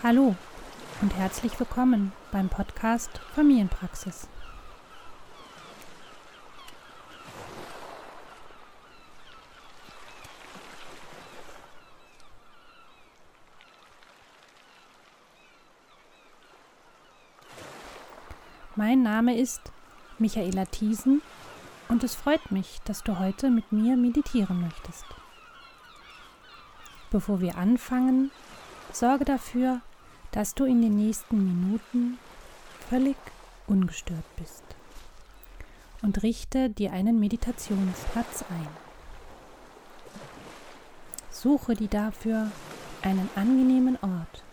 Hallo und herzlich willkommen beim Podcast Familienpraxis. Mein Name ist Michaela Thiesen und es freut mich, dass du heute mit mir meditieren möchtest. Bevor wir anfangen, sorge dafür, dass du in den nächsten Minuten völlig ungestört bist und richte dir einen Meditationsplatz ein. Suche dir dafür einen angenehmen Ort.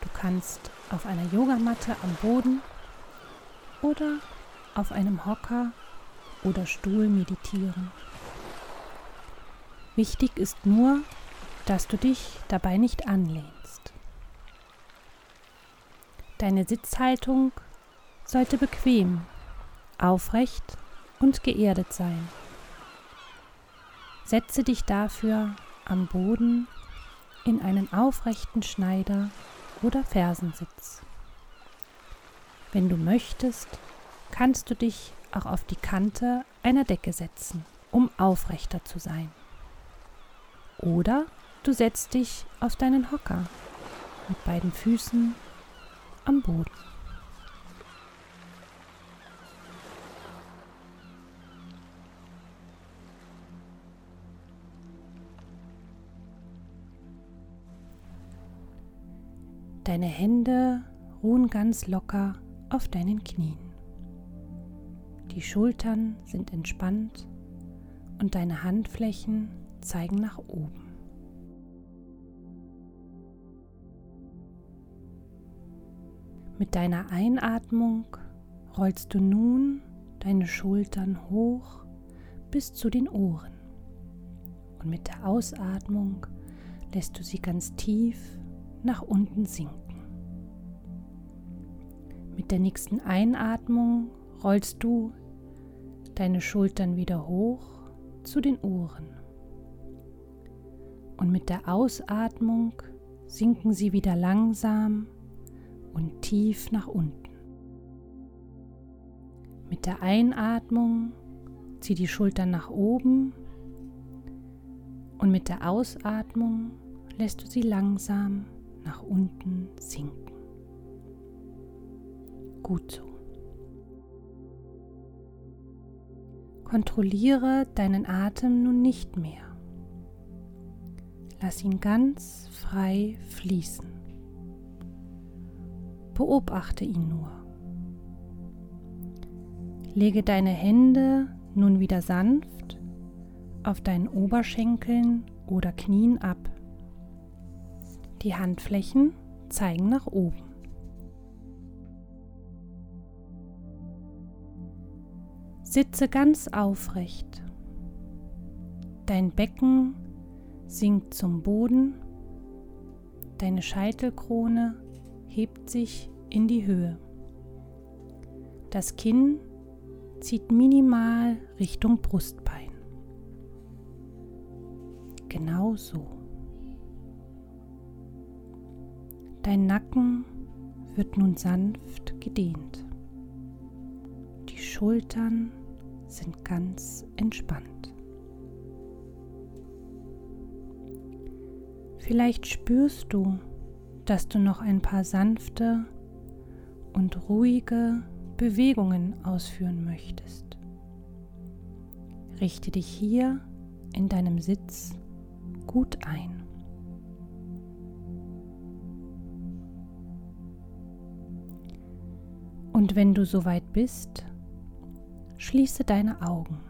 Du kannst auf einer Yogamatte am Boden oder auf einem Hocker oder Stuhl meditieren. Wichtig ist nur, dass du dich dabei nicht anlehnst. Deine Sitzhaltung sollte bequem, aufrecht und geerdet sein. Setze dich dafür am Boden in einen aufrechten Schneider oder Fersensitz. Wenn du möchtest, kannst du dich auch auf die Kante einer Decke setzen, um aufrechter zu sein. Oder du setzt dich auf deinen Hocker mit beiden Füßen am Boden. Deine Hände ruhen ganz locker auf deinen Knien. Die Schultern sind entspannt und deine Handflächen zeigen nach oben. Mit deiner Einatmung rollst du nun deine Schultern hoch bis zu den Ohren und mit der Ausatmung lässt du sie ganz tief nach unten sinken. Mit der nächsten Einatmung rollst du deine Schultern wieder hoch zu den Ohren. Und mit der Ausatmung sinken sie wieder langsam und tief nach unten. Mit der Einatmung zieh die Schultern nach oben und mit der Ausatmung lässt du sie langsam nach unten sinken gut so. Kontrolliere deinen Atem nun nicht mehr. Lass ihn ganz frei fließen. Beobachte ihn nur. Lege deine Hände nun wieder sanft auf deinen Oberschenkeln oder Knien ab. Die Handflächen zeigen nach oben. Sitze ganz aufrecht. Dein Becken sinkt zum Boden. Deine Scheitelkrone hebt sich in die Höhe. Das Kinn zieht minimal Richtung Brustbein. Genau so. Dein Nacken wird nun sanft gedehnt. Die Schultern sind ganz entspannt. Vielleicht spürst du, dass du noch ein paar sanfte und ruhige Bewegungen ausführen möchtest. Richte dich hier in deinem Sitz gut ein. Und wenn du soweit bist, Schließe deine Augen.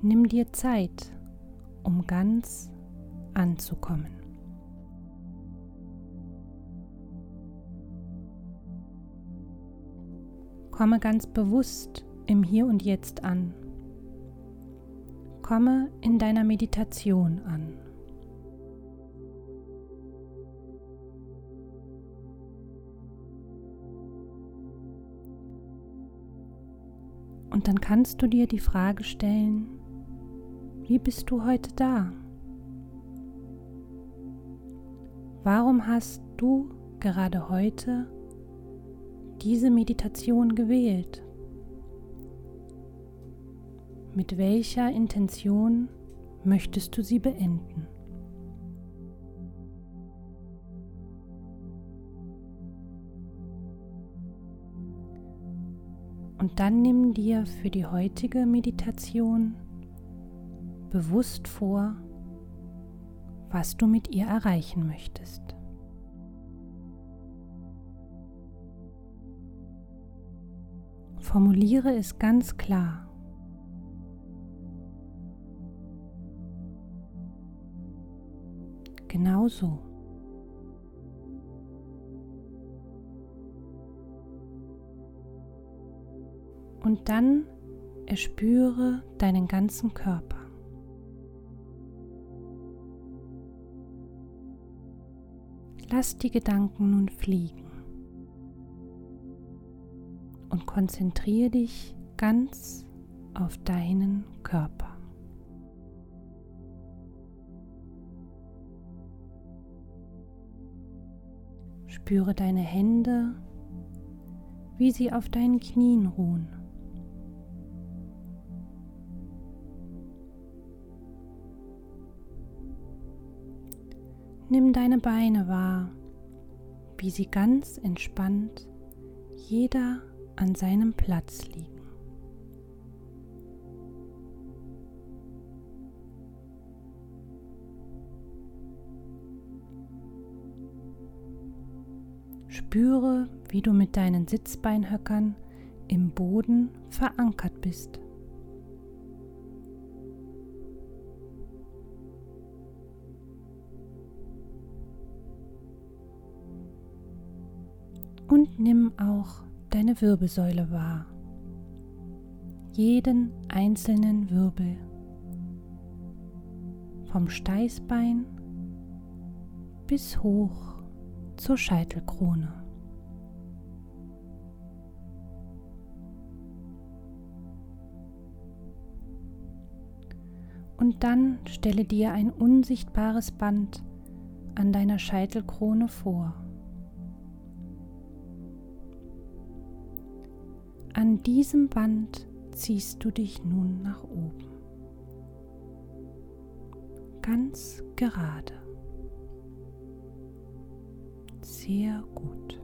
Nimm dir Zeit, um ganz anzukommen. Komme ganz bewusst im Hier und Jetzt an. Komme in deiner Meditation an. Und dann kannst du dir die Frage stellen, wie bist du heute da? warum hast du gerade heute diese Meditation gewählt? Mit welcher Intention möchtest du sie beenden? Und dann nimm dir für die heutige Meditation bewusst vor, was du mit ihr erreichen möchtest. Formuliere es ganz klar. Genau so. Und dann erspüre deinen ganzen Körper. Lass die Gedanken nun fliegen und konzentriere dich ganz auf deinen Körper. Spüre deine Hände, wie sie auf deinen Knien ruhen. Nimm deine Beine wahr, wie sie ganz entspannt, jeder an seinem Platz liegen. Spüre, wie du mit deinen Sitzbeinhöckern im Boden verankert bist. Und nimm auch deine Wirbelsäule wahr. Jeden einzelnen Wirbel. Vom Steißbein bis hoch zur Scheitelkrone. Und dann stelle dir ein unsichtbares Band an deiner Scheitelkrone vor. An diesem Band ziehst du dich nun nach oben. Ganz gerade. Sehr gut.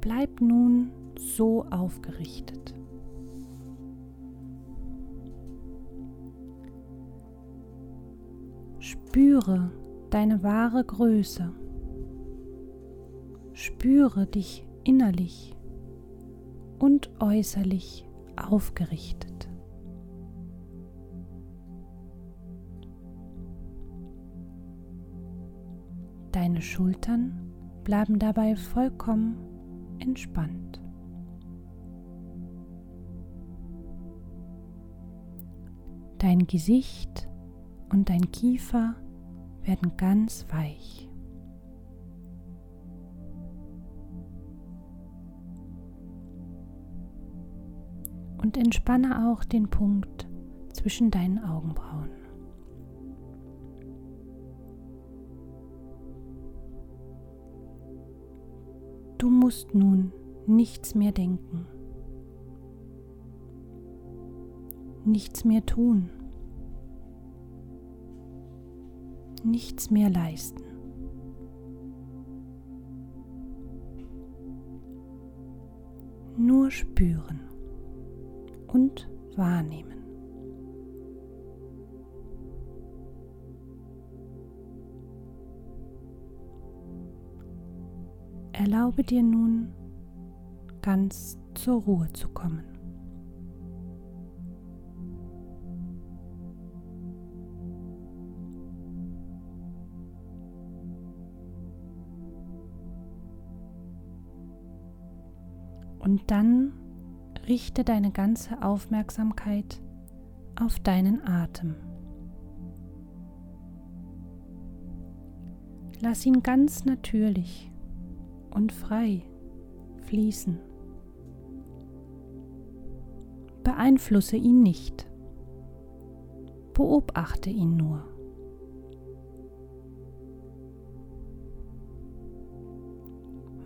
Bleib nun so aufgerichtet. Spüre deine wahre Größe. Spüre dich innerlich und äußerlich aufgerichtet. Deine Schultern bleiben dabei vollkommen entspannt. Dein Gesicht und dein Kiefer werden ganz weich. Und entspanne auch den Punkt zwischen deinen Augenbrauen. Du musst nun nichts mehr denken, nichts mehr tun, nichts mehr leisten. Nur spüren und wahrnehmen. Erlaube dir nun ganz zur Ruhe zu kommen. Und dann richte deine ganze Aufmerksamkeit auf deinen Atem. Lass ihn ganz natürlich und frei fließen. Beeinflusse ihn nicht. Beobachte ihn nur.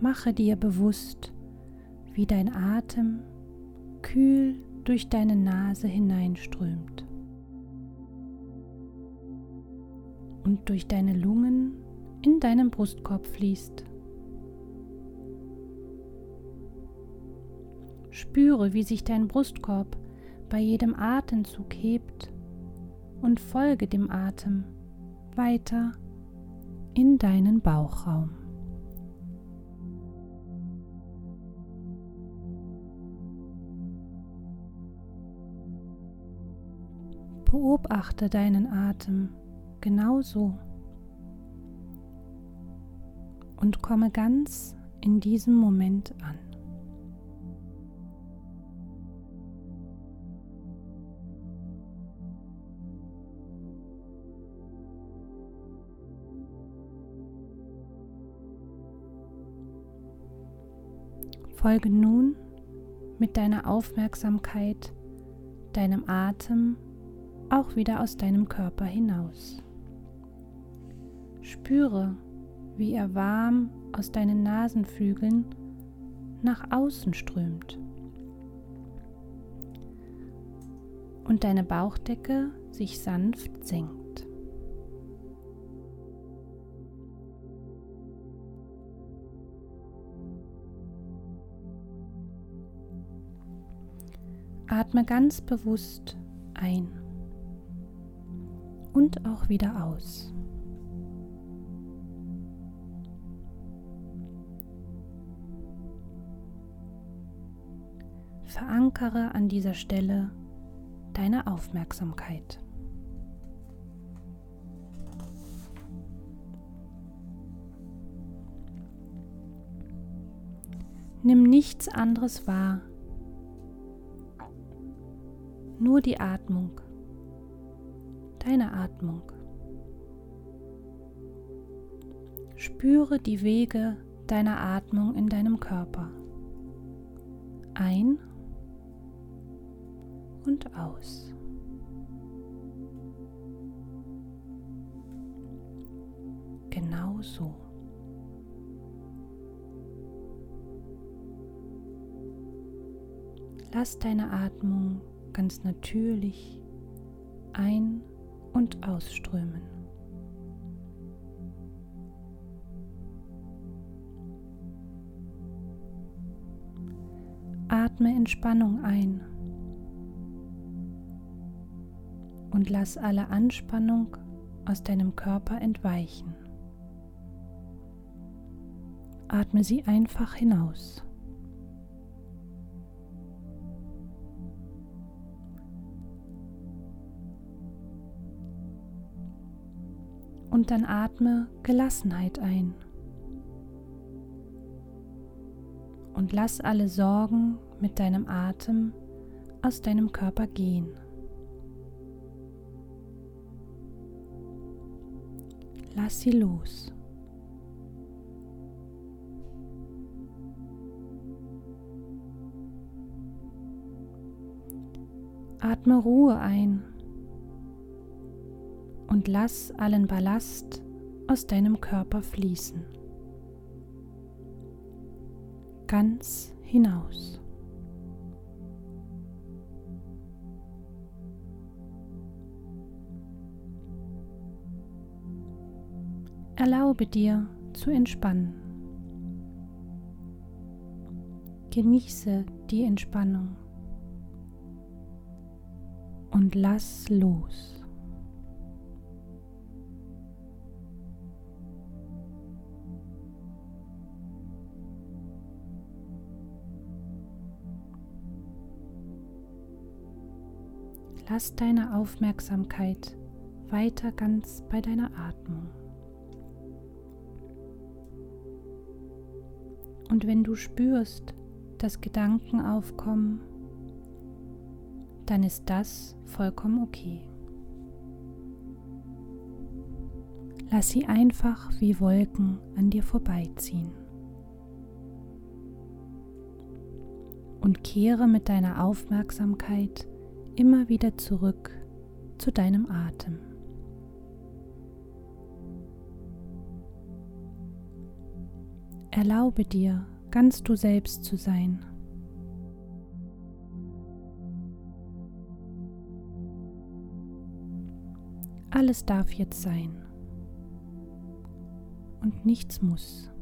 Mache dir bewusst, wie dein Atem kühl durch deine Nase hineinströmt und durch deine Lungen in deinen Brustkorb fließt. Spüre, wie sich dein Brustkorb bei jedem Atemzug hebt und folge dem Atem weiter in deinen Bauchraum. Beobachte deinen Atem genauso und komme ganz in diesem Moment an. Folge nun mit deiner Aufmerksamkeit deinem Atem auch wieder aus deinem Körper hinaus. Spüre, wie er warm aus deinen Nasenflügeln nach außen strömt und deine Bauchdecke sich sanft senkt. Atme ganz bewusst ein und auch wieder aus. Verankere an dieser Stelle deine Aufmerksamkeit. Nimm nichts anderes wahr nur die Atmung, deine Atmung. Spüre die Wege deiner Atmung in deinem Körper. Ein und aus. Genau so. Lass deine Atmung ganz natürlich ein- und ausströmen. Atme Entspannung ein und lass alle Anspannung aus deinem Körper entweichen. Atme sie einfach hinaus. Und dann atme Gelassenheit ein. Und lass alle Sorgen mit deinem Atem aus deinem Körper gehen. Lass sie los. Atme Ruhe ein und lass allen Ballast aus deinem Körper fließen. Ganz hinaus. Erlaube dir zu entspannen. Genieße die Entspannung und lass los. Lass deine Aufmerksamkeit weiter ganz bei deiner Atmung. Und wenn du spürst, dass Gedanken aufkommen, dann ist das vollkommen okay. Lass sie einfach wie Wolken an dir vorbeiziehen. Und kehre mit deiner Aufmerksamkeit immer wieder zurück zu deinem Atem. Erlaube dir, ganz du selbst zu sein. Alles darf jetzt sein und nichts muss.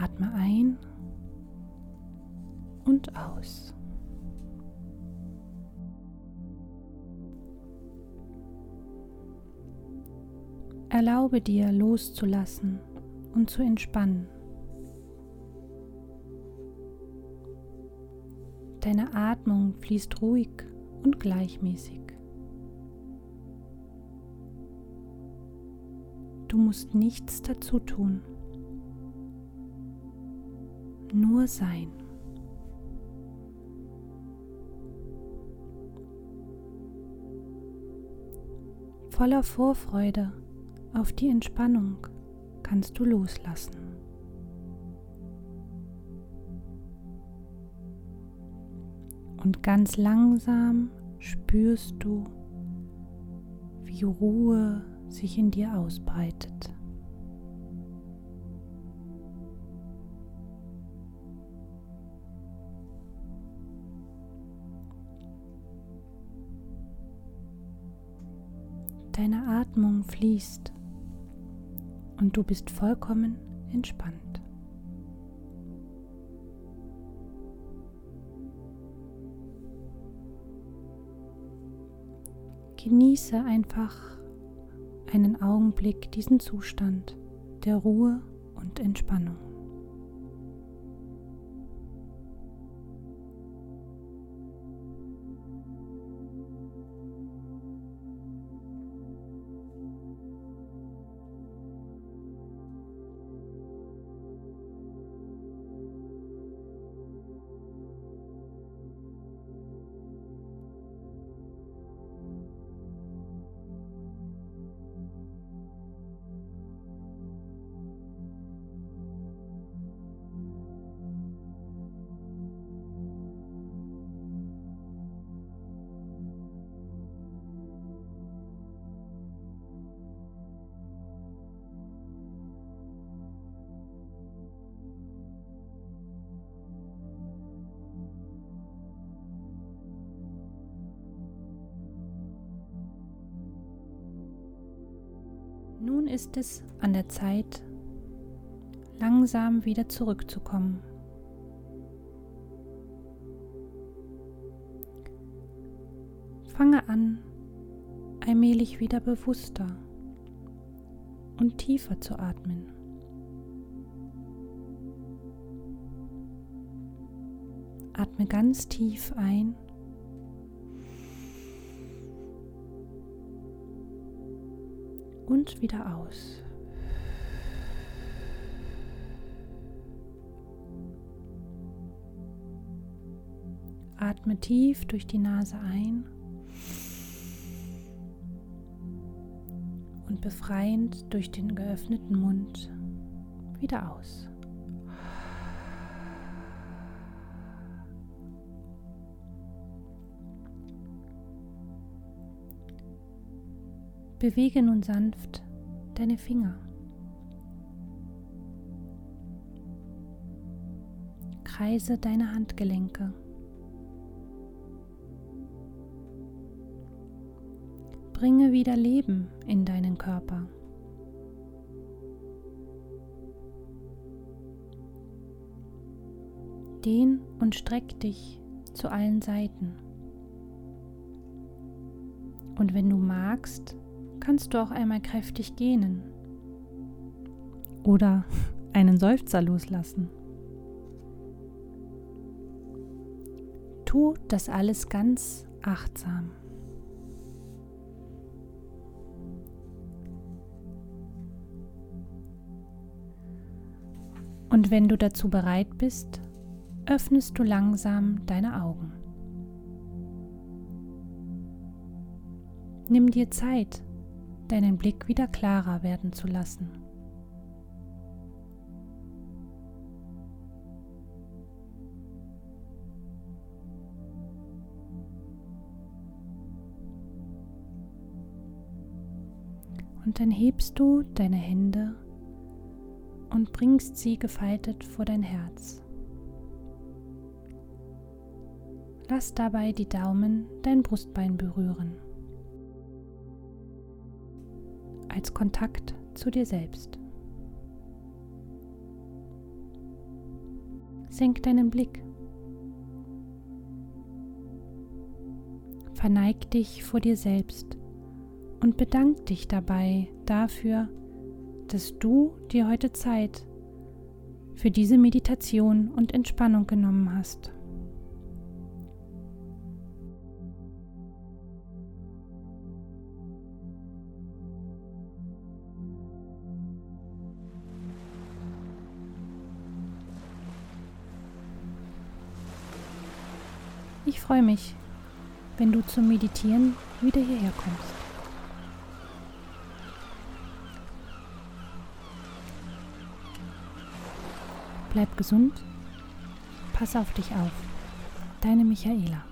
Atme ein und aus. Erlaube dir loszulassen und zu entspannen. Deine Atmung fließt ruhig und gleichmäßig. Du musst nichts dazu tun, nur sein. Voller Vorfreude auf die Entspannung kannst du loslassen. Und ganz langsam spürst du, wie Ruhe sich in dir ausbreitet. Deine Atmung fließt und du bist vollkommen entspannt. Genieße einfach einen Augenblick diesen Zustand der Ruhe und Entspannung. Ist es an der Zeit, langsam wieder zurückzukommen. Fange an, allmählich wieder bewusster und tiefer zu atmen. Atme ganz tief ein und wieder aus. Atme tief durch die Nase ein und befreiend durch den geöffneten Mund wieder aus. Bewege nun sanft deine Finger. Kreise deine Handgelenke. Bringe wieder Leben in deinen Körper. Dehn und streck dich zu allen Seiten. Und wenn du magst, kannst du auch einmal kräftig gähnen oder einen Seufzer loslassen. Tu das alles ganz achtsam. Und wenn du dazu bereit bist, öffnest du langsam deine Augen. Nimm dir Zeit, deinen Blick wieder klarer werden zu lassen. Und dann hebst du deine Hände und bringst sie gefaltet vor dein Herz. Lass dabei die Daumen dein Brustbein berühren. Als Kontakt zu dir selbst. Senk deinen Blick. Verneig dich vor dir selbst und bedank dich dabei dafür, dass du dir heute Zeit für diese Meditation und Entspannung genommen hast. Ich freue mich, wenn du zum Meditieren wieder hierher kommst. Bleib gesund, pass auf dich auf. Deine Michaela.